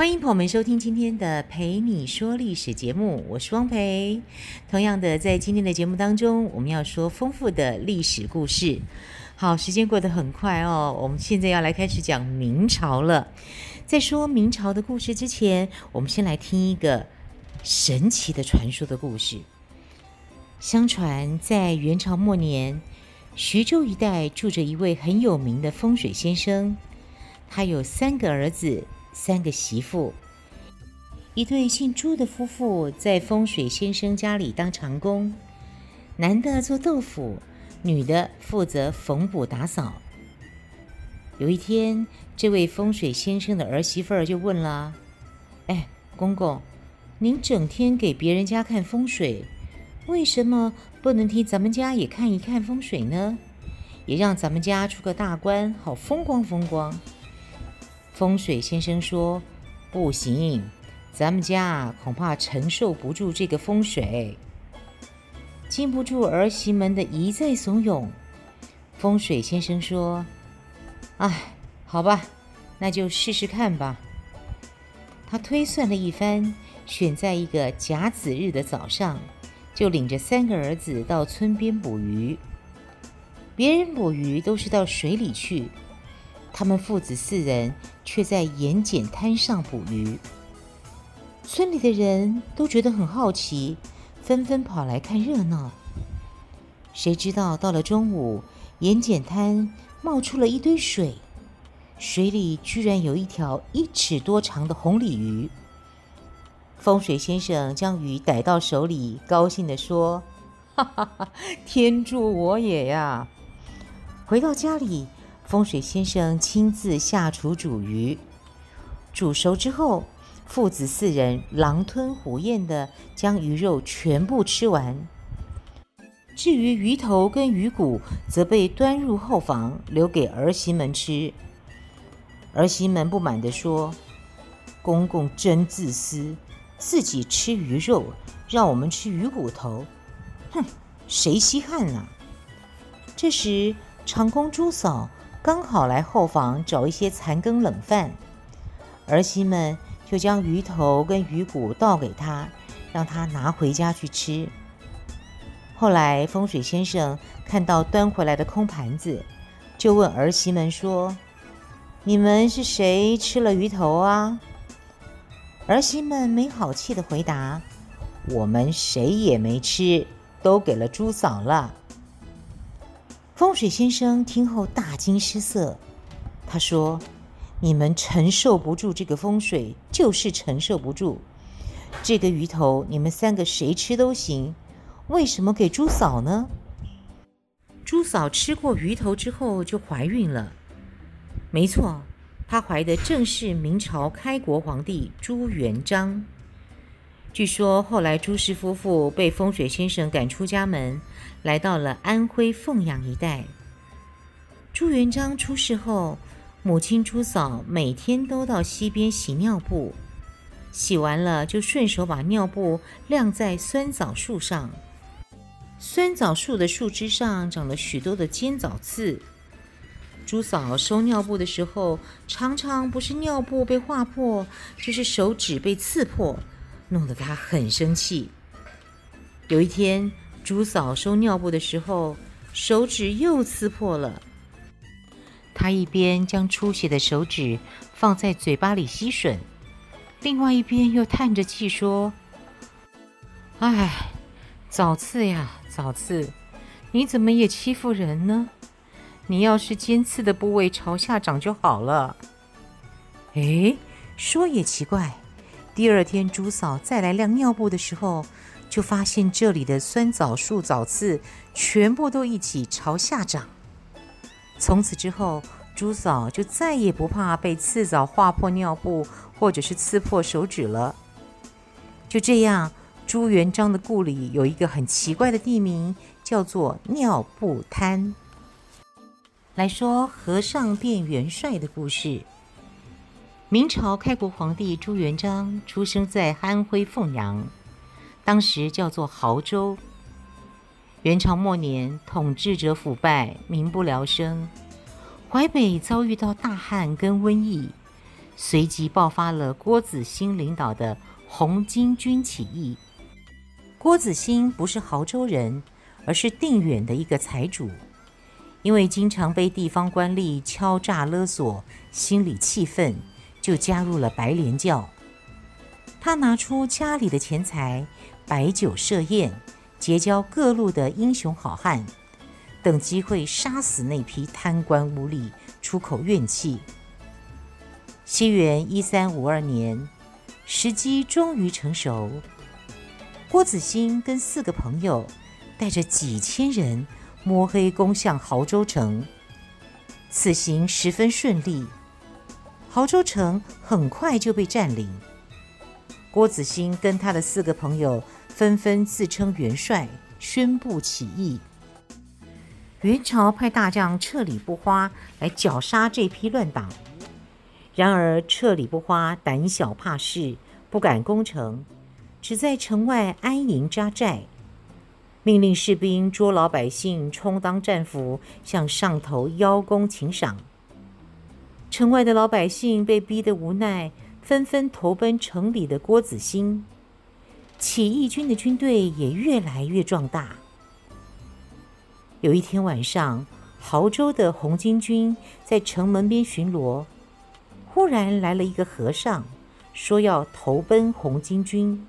欢迎朋友们收听今天的《陪你说历史》节目，我是汪培。同样的，在今天的节目当中，我们要说丰富的历史故事。好，时间过得很快哦。我们现在要来开始讲明朝了。在说明朝的故事之前，我们先来听一个神奇的传说的故事。相传在元朝末年，徐州一带住着一位很有名的风水先生，他有三个儿子，三个媳妇。一对姓朱的夫妇在风水先生家里当长工，男的做豆腐。女的负责缝补打扫。有一天，这位风水先生的儿媳妇儿就问了：“哎，公公，您整天给别人家看风水，为什么不能替咱们家也看一看风水呢？也让咱们家出个大官，好风光风光。”风水先生说：“不行，咱们家恐怕承受不住这个风水。”禁不住儿媳们的一再怂恿，风水先生说：“哎，好吧，那就试试看吧。”他推算了一番，选在一个甲子日的早上，就领着三个儿子到村边捕鱼。别人捕鱼都是到水里去，他们父子四人却在盐碱滩上捕鱼。村里的人都觉得很好奇。纷纷跑来看热闹。谁知道到了中午，盐碱滩冒出了一堆水，水里居然有一条一尺多长的红鲤鱼。风水先生将鱼逮到手里，高兴地说：“哈哈哈，天助我也呀！”回到家里，风水先生亲自下厨煮鱼，煮熟之后。父子四人狼吞虎咽地将鱼肉全部吃完，至于鱼头跟鱼骨，则被端入后房，留给儿媳们吃。儿媳们不满地说：“公公真自私，自己吃鱼肉，让我们吃鱼骨头，哼，谁稀罕呢？”这时，长工朱嫂刚好来后房找一些残羹冷饭，儿媳们。就将鱼头跟鱼骨倒给他，让他拿回家去吃。后来风水先生看到端回来的空盘子，就问儿媳们说：“你们是谁吃了鱼头啊？”儿媳们没好气地回答：“我们谁也没吃，都给了朱嫂了。”风水先生听后大惊失色，他说。你们承受不住这个风水，就是承受不住这个鱼头。你们三个谁吃都行，为什么给朱嫂呢？朱嫂吃过鱼头之后就怀孕了。没错，她怀的正是明朝开国皇帝朱元璋。据说后来朱氏夫妇被风水先生赶出家门，来到了安徽凤阳一带。朱元璋出事后。母亲朱嫂每天都到溪边洗尿布，洗完了就顺手把尿布晾在酸枣树上。酸枣树的树枝上长了许多的尖枣刺。朱嫂收尿布的时候，常常不是尿布被划破，就是手指被刺破，弄得他很生气。有一天，朱嫂收尿布的时候，手指又刺破了。他一边将出血的手指放在嘴巴里吸吮，另外一边又叹着气说：“哎，早刺呀，早刺，你怎么也欺负人呢？你要是尖刺的部位朝下长就好了。”哎，说也奇怪，第二天朱嫂再来晾尿布的时候，就发现这里的酸枣树枣刺全部都一起朝下长。从此之后，朱嫂就再也不怕被刺枣划破尿布，或者是刺破手指了。就这样，朱元璋的故里有一个很奇怪的地名，叫做尿布滩。来说和尚变元帅的故事。明朝开国皇帝朱元璋出生在安徽凤阳，当时叫做亳州。元朝末年，统治者腐败，民不聊生，淮北遭遇到大旱跟瘟疫，随即爆发了郭子兴领导的红巾军起义。郭子兴不是亳州人，而是定远的一个财主，因为经常被地方官吏敲诈勒索，心里气愤。就加入了白莲教。他拿出家里的钱财，摆酒设宴，结交各路的英雄好汉，等机会杀死那批贪官污吏，出口怨气。西元一三五二年，时机终于成熟，郭子兴跟四个朋友带着几千人摸黑攻向亳州城，此行十分顺利。亳州城很快就被占领，郭子兴跟他的四个朋友纷纷自称元帅，宣布起义。元朝派大将彻里不花来剿杀这批乱党，然而彻里不花胆小怕事，不敢攻城，只在城外安营扎寨，命令士兵捉老百姓充当战俘，向上头邀功请赏。城外的老百姓被逼得无奈，纷纷投奔城里的郭子兴。起义军的军队也越来越壮大。有一天晚上，亳州的红巾军在城门边巡逻，忽然来了一个和尚，说要投奔红巾军。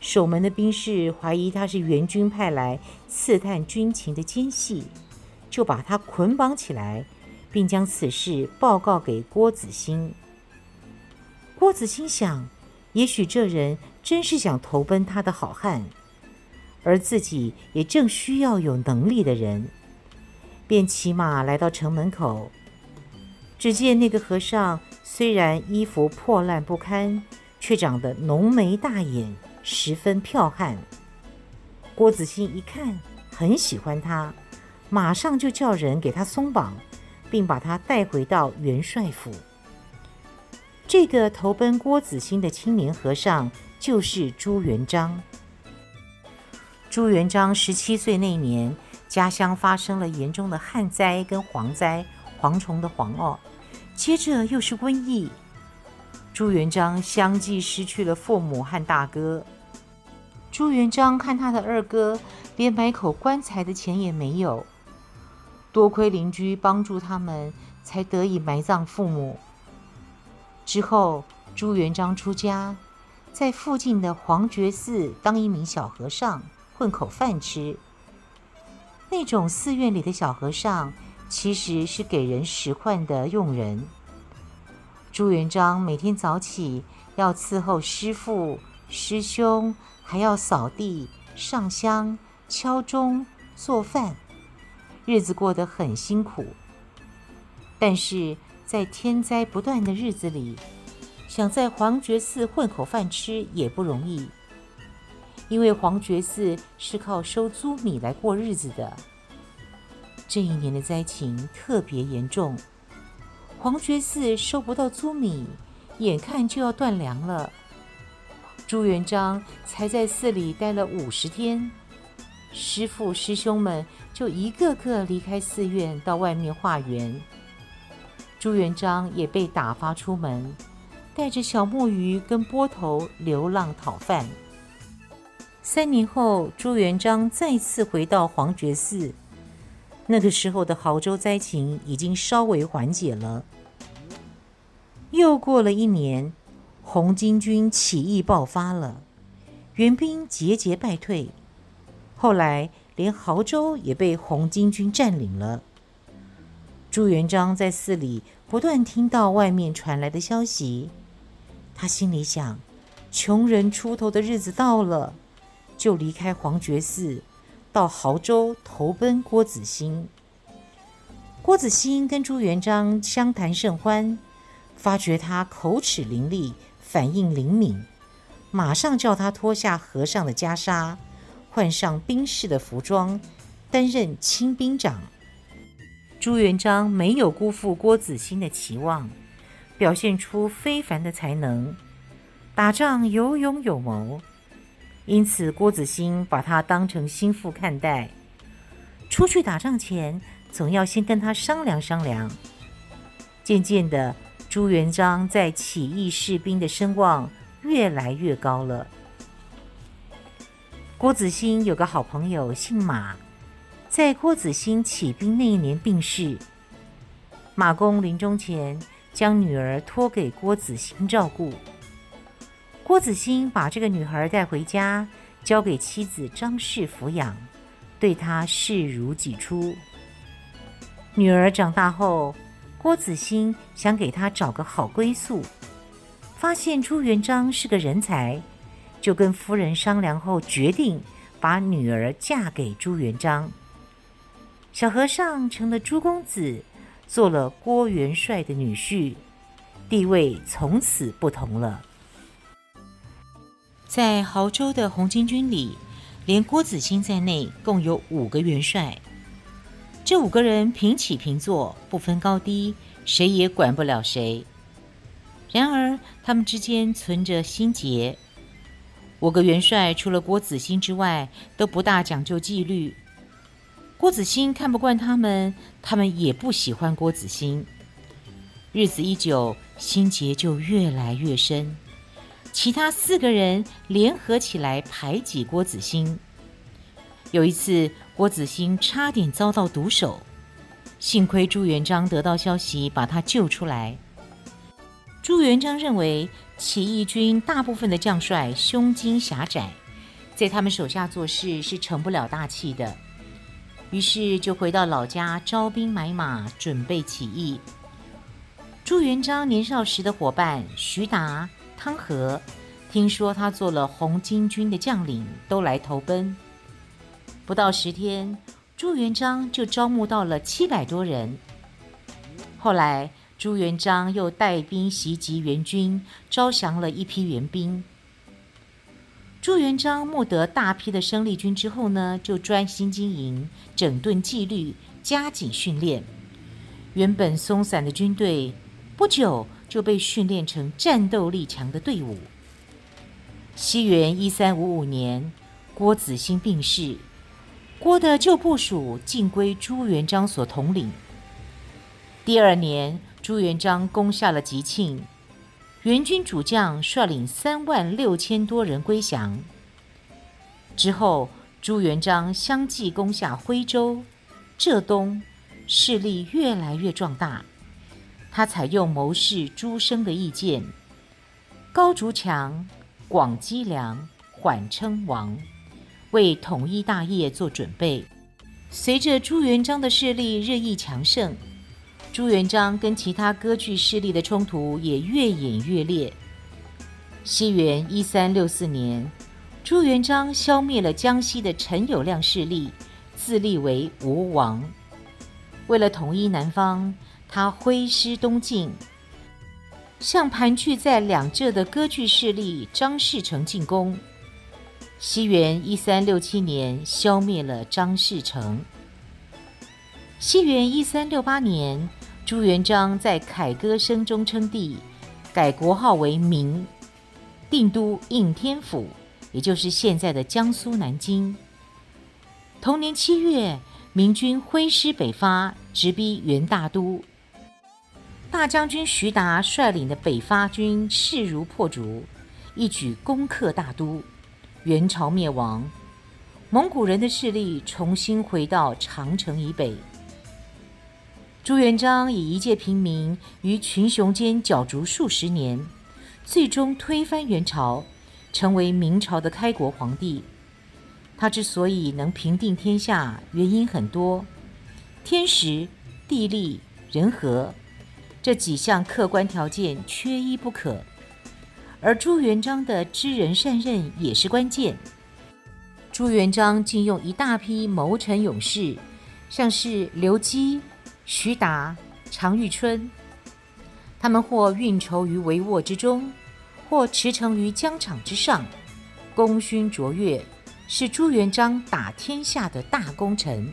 守门的兵士怀疑他是元军派来刺探军情的奸细，就把他捆绑起来。并将此事报告给郭子兴。郭子兴想，也许这人真是想投奔他的好汉，而自己也正需要有能力的人，便骑马来到城门口。只见那个和尚虽然衣服破烂不堪，却长得浓眉大眼，十分剽悍。郭子兴一看，很喜欢他，马上就叫人给他松绑。并把他带回到元帅府。这个投奔郭子兴的青年和尚就是朱元璋。朱元璋十七岁那年，家乡发生了严重的旱灾跟蝗灾，蝗虫的蝗哦，接着又是瘟疫。朱元璋相继失去了父母和大哥。朱元璋看他的二哥连买口棺材的钱也没有。多亏邻居帮助他们，才得以埋葬父母。之后，朱元璋出家，在附近的黄觉寺当一名小和尚，混口饭吃。那种寺院里的小和尚，其实是给人使唤的佣人。朱元璋每天早起要伺候师父、师兄，还要扫地、上香、敲钟、做饭。日子过得很辛苦，但是在天灾不断的日子里，想在黄觉寺混口饭吃也不容易，因为黄觉寺是靠收租米来过日子的。这一年的灾情特别严重，黄觉寺收不到租米，眼看就要断粮了。朱元璋才在寺里待了五十天。师父师兄们就一个个离开寺院，到外面化缘。朱元璋也被打发出门，带着小木鱼跟波头流浪讨饭。三年后，朱元璋再次回到黄觉寺，那个时候的亳州灾情已经稍微缓解了。又过了一年，红巾军起义爆发了，元兵节节败退。后来，连亳州也被红巾军占领了。朱元璋在寺里不断听到外面传来的消息，他心里想：穷人出头的日子到了，就离开黄觉寺，到亳州投奔郭子兴。郭子兴跟朱元璋相谈甚欢，发觉他口齿伶俐，反应灵敏，马上叫他脱下和尚的袈裟。换上兵士的服装，担任亲兵长。朱元璋没有辜负郭子兴的期望，表现出非凡的才能，打仗有勇有谋，因此郭子兴把他当成心腹看待。出去打仗前，总要先跟他商量商量。渐渐的，朱元璋在起义士兵的声望越来越高了。郭子兴有个好朋友姓马。在郭子兴起兵那一年病逝，马公临终前将女儿托给郭子兴照顾。郭子兴把这个女孩带回家，交给妻子张氏抚养，对她视如己出。女儿长大后，郭子兴想给她找个好归宿，发现朱元璋是个人才，就跟夫人商量后，决定把女儿嫁给朱元璋。小和尚成了朱公子，做了郭元帅的女婿，地位从此不同了。在亳州的红巾军里，连郭子兴在内，共有五个元帅。这五个人平起平坐，不分高低，谁也管不了谁。然而，他们之间存着心结。五个元帅除了郭子兴之外，都不大讲究纪律。郭子兴看不惯他们，他们也不喜欢郭子兴。日子一久，心结就越来越深。其他四个人联合起来排挤郭子兴。有一次，郭子兴差点遭到毒手，幸亏朱元璋得到消息，把他救出来。朱元璋认为起义军大部分的将帅胸襟狭窄，在他们手下做事是成不了大器的。于是就回到老家招兵买马，准备起义。朱元璋年少时的伙伴徐达、汤和，听说他做了红巾军的将领，都来投奔。不到十天，朱元璋就招募到了七百多人。后来，朱元璋又带兵袭击元军，招降了一批援兵。朱元璋募得大批的生力军之后呢，就专心经营、整顿纪律、加紧训练。原本松散的军队，不久就被训练成战斗力强的队伍。西元一三五五年，郭子兴病逝，郭的旧部属尽归朱元璋所统领。第二年，朱元璋攻下了吉庆。元军主将率领三万六千多人归降。之后，朱元璋相继攻下徽州、浙东，势力越来越壮大。他采用谋士朱升的意见，高筑墙，广积粮，缓称王，为统一大业做准备。随着朱元璋的势力日益强盛。朱元璋跟其他割据势力的冲突也越演越烈。西元一三六四年，朱元璋消灭了江西的陈友谅势力，自立为吴王。为了统一南方，他挥师东进，向盘踞在两浙的割据势力张士诚进攻。西元一三六七年，消灭了张士诚。西元一三六八年。朱元璋在凯歌声中称帝，改国号为明，定都应天府，也就是现在的江苏南京。同年七月，明军挥师北伐，直逼元大都。大将军徐达率领的北伐军势如破竹，一举攻克大都，元朝灭亡，蒙古人的势力重新回到长城以北。朱元璋以一介平民于群雄间角逐数十年，最终推翻元朝，成为明朝的开国皇帝。他之所以能平定天下，原因很多，天时、地利、人和这几项客观条件缺一不可。而朱元璋的知人善任也是关键。朱元璋禁用一大批谋臣勇士，像是刘基。徐达、常遇春，他们或运筹于帷幄之中，或驰骋于疆场之上，功勋卓越，是朱元璋打天下的大功臣。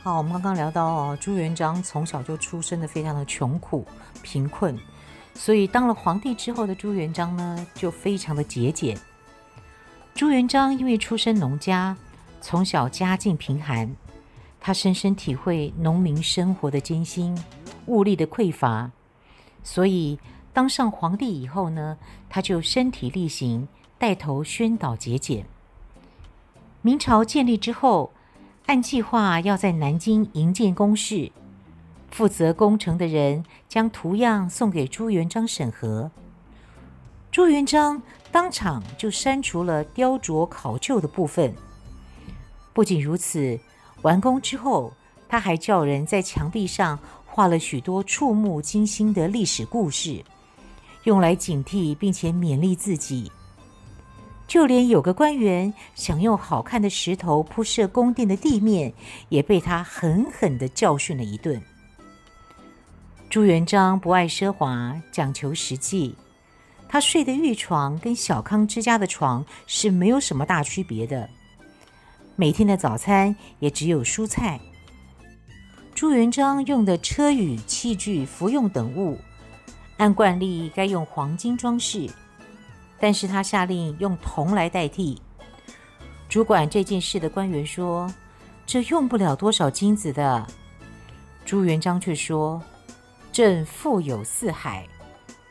好，我们刚刚聊到哦，朱元璋从小就出生的非常的穷苦贫困，所以当了皇帝之后的朱元璋呢，就非常的节俭。朱元璋因为出身农家，从小家境贫寒，他深深体会农民生活的艰辛、物力的匮乏，所以当上皇帝以后呢，他就身体力行，带头宣导节俭。明朝建立之后，按计划要在南京营建宫室，负责工程的人将图样送给朱元璋审核。朱元璋当场就删除了雕琢考究的部分。不仅如此，完工之后，他还叫人在墙壁上画了许多触目惊心的历史故事，用来警惕并且勉励自己。就连有个官员想用好看的石头铺设宫殿的地面，也被他狠狠地教训了一顿。朱元璋不爱奢华，讲求实际。他睡的御床跟小康之家的床是没有什么大区别的。每天的早餐也只有蔬菜。朱元璋用的车舆、器具、服用等物，按惯例该用黄金装饰。但是他下令用铜来代替。主管这件事的官员说：“这用不了多少金子的。”朱元璋却说：“朕富有四海，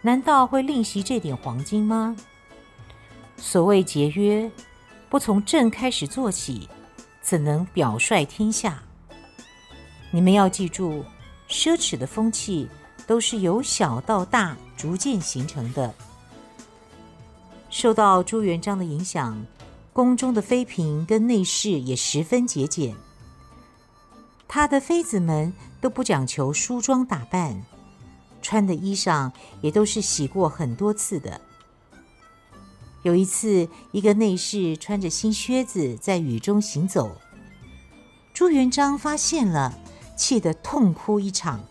难道会吝惜这点黄金吗？所谓节约，不从朕开始做起，怎能表率天下？你们要记住，奢侈的风气都是由小到大逐渐形成的。”受到朱元璋的影响，宫中的妃嫔跟内侍也十分节俭。他的妃子们都不讲求梳妆打扮，穿的衣裳也都是洗过很多次的。有一次，一个内侍穿着新靴子在雨中行走，朱元璋发现了，气得痛哭一场。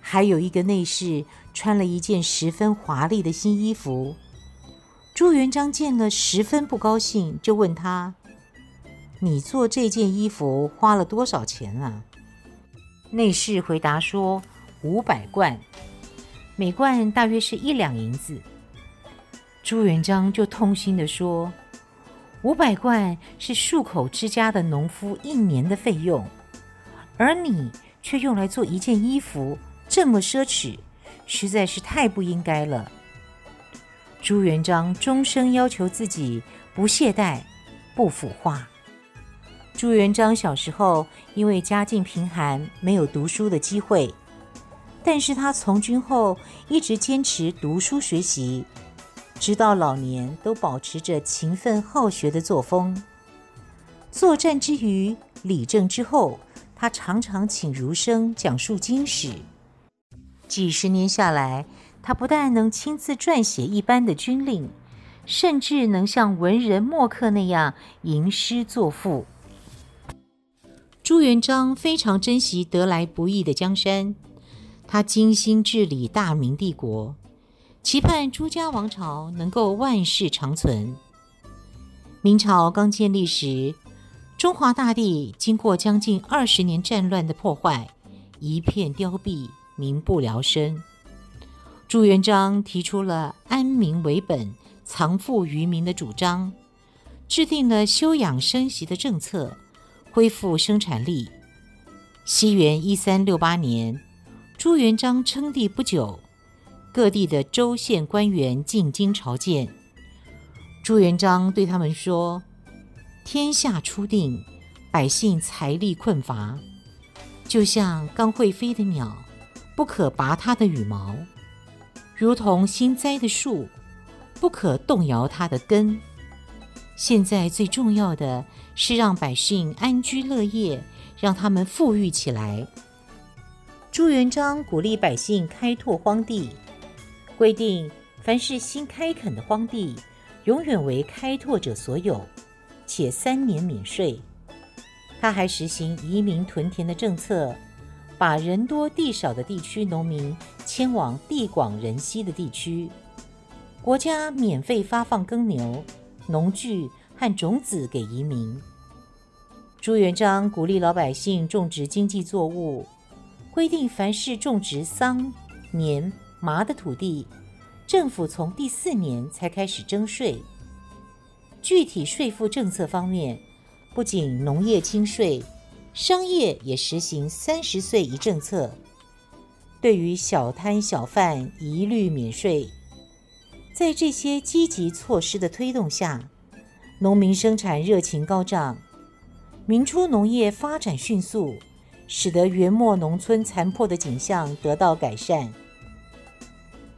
还有一个内侍穿了一件十分华丽的新衣服。朱元璋见了，十分不高兴，就问他：“你做这件衣服花了多少钱啊？”内侍回答说：“五百贯，每贯大约是一两银子。”朱元璋就痛心地说：“五百贯是数口之家的农夫一年的费用，而你却用来做一件衣服，这么奢侈，实在是太不应该了。”朱元璋终生要求自己不懈怠、不腐化。朱元璋小时候因为家境贫寒，没有读书的机会，但是他从军后一直坚持读书学习，直到老年都保持着勤奋好学的作风。作战之余，理政之后，他常常请儒生讲述经史。几十年下来，他不但能亲自撰写一般的军令，甚至能像文人墨客那样吟诗作赋。朱元璋非常珍惜得来不易的江山，他精心治理大明帝国，期盼朱家王朝能够万世长存。明朝刚建立时，中华大地经过将近二十年战乱的破坏，一片凋敝，民不聊生。朱元璋提出了安民为本、藏富于民的主张，制定了休养生息的政策，恢复生产力。西元一三六八年，朱元璋称帝不久，各地的州县官员进京朝见。朱元璋对他们说：“天下初定，百姓财力困乏，就像刚会飞的鸟，不可拔它的羽毛。”如同新栽的树，不可动摇它的根。现在最重要的是让百姓安居乐业，让他们富裕起来。朱元璋鼓励百姓开拓荒地，规定凡是新开垦的荒地，永远为开拓者所有，且三年免税。他还实行移民屯田的政策。把人多地少的地区农民迁往地广人稀的地区，国家免费发放耕牛、农具和种子给移民。朱元璋鼓励老百姓种植经济作物，规定凡是种植桑、棉、麻的土地，政府从第四年才开始征税。具体税负政策方面，不仅农业轻税，商业也实行三十岁一政策。对于小摊小贩一律免税。在这些积极措施的推动下，农民生产热情高涨。明初农业发展迅速，使得元末农村残破的景象得到改善。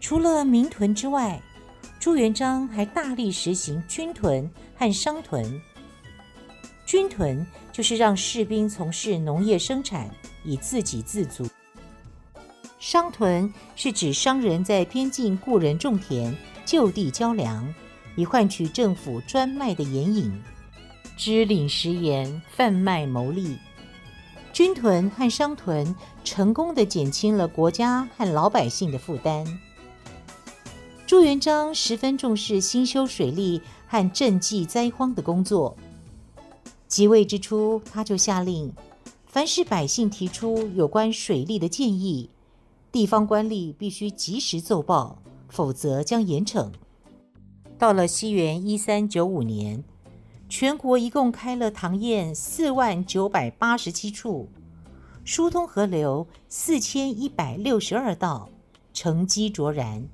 除了民屯之外，朱元璋还大力实行军屯和商屯。军屯就是让士兵从事农业生产，以自给自足；商屯是指商人在边境雇人种田，就地交粮，以换取政府专卖的盐引。支领食盐，贩卖牟利。军屯和商屯成功地减轻了国家和老百姓的负担。朱元璋十分重视兴修水利和赈济灾荒的工作。即位之初，他就下令，凡是百姓提出有关水利的建议，地方官吏必须及时奏报，否则将严惩。到了西元一三九五年。全国一共开了塘堰四万九百八十七处，疏通河流四千一百六十二道，成绩卓然。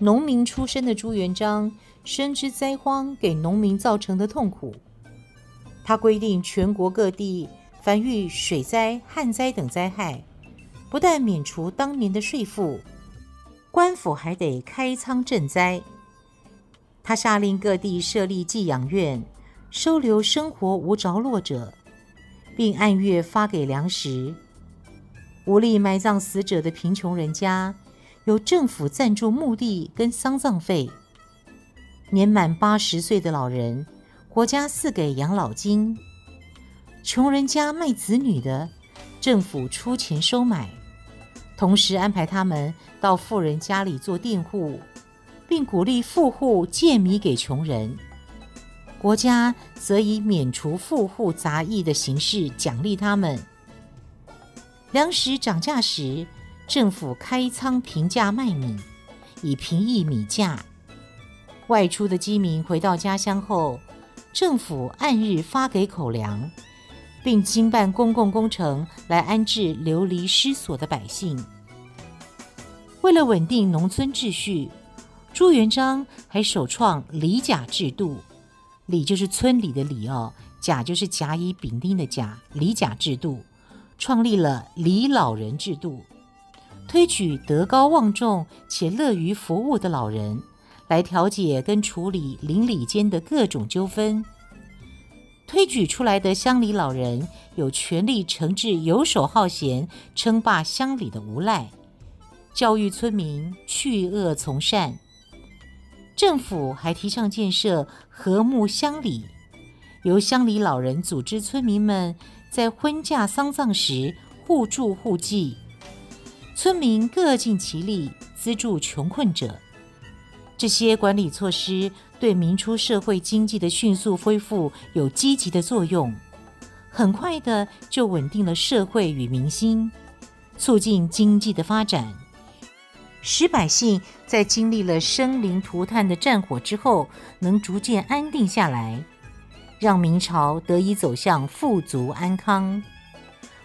农民出身的朱元璋深知灾荒给农民造成的痛苦，他规定全国各地凡遇水灾、旱灾等灾害，不但免除当年的税赋，官府还得开仓赈灾。他下令各地设立寄养院，收留生活无着落者，并按月发给粮食。无力埋葬死者的贫穷人家，由政府赞助墓地跟丧葬费。年满八十岁的老人，国家赐给养老金。穷人家卖子女的，政府出钱收买，同时安排他们到富人家里做佃户。并鼓励富户借米给穷人，国家则以免除富户杂役的形式奖励他们。粮食涨价时，政府开仓平价卖米，以平抑米价。外出的饥民回到家乡后，政府按日发给口粮，并经办公共工程来安置流离失所的百姓。为了稳定农村秩序。朱元璋还首创里甲制度，里就是村里的里哦，甲就是甲乙丙丁的甲，里甲制度，创立了里老人制度，推举德高望重且乐于服务的老人来调解跟处理邻里间的各种纠纷。推举出来的乡里老人有权力惩治游手好闲、称霸乡里的无赖，教育村民去恶从善。政府还提倡建设和睦乡里，由乡里老人组织村民们在婚嫁丧葬时互助互济，村民各尽其力资助穷困者。这些管理措施对明初社会经济的迅速恢复有积极的作用，很快的就稳定了社会与民心，促进经济的发展。使百姓在经历了生灵涂炭的战火之后，能逐渐安定下来，让明朝得以走向富足安康。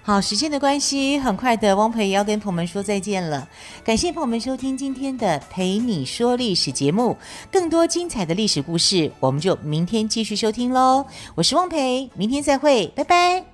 好，时间的关系，很快的，汪培也要跟朋友们说再见了。感谢朋友们收听今天的《陪你说历史》节目，更多精彩的历史故事，我们就明天继续收听喽。我是汪培，明天再会，拜拜。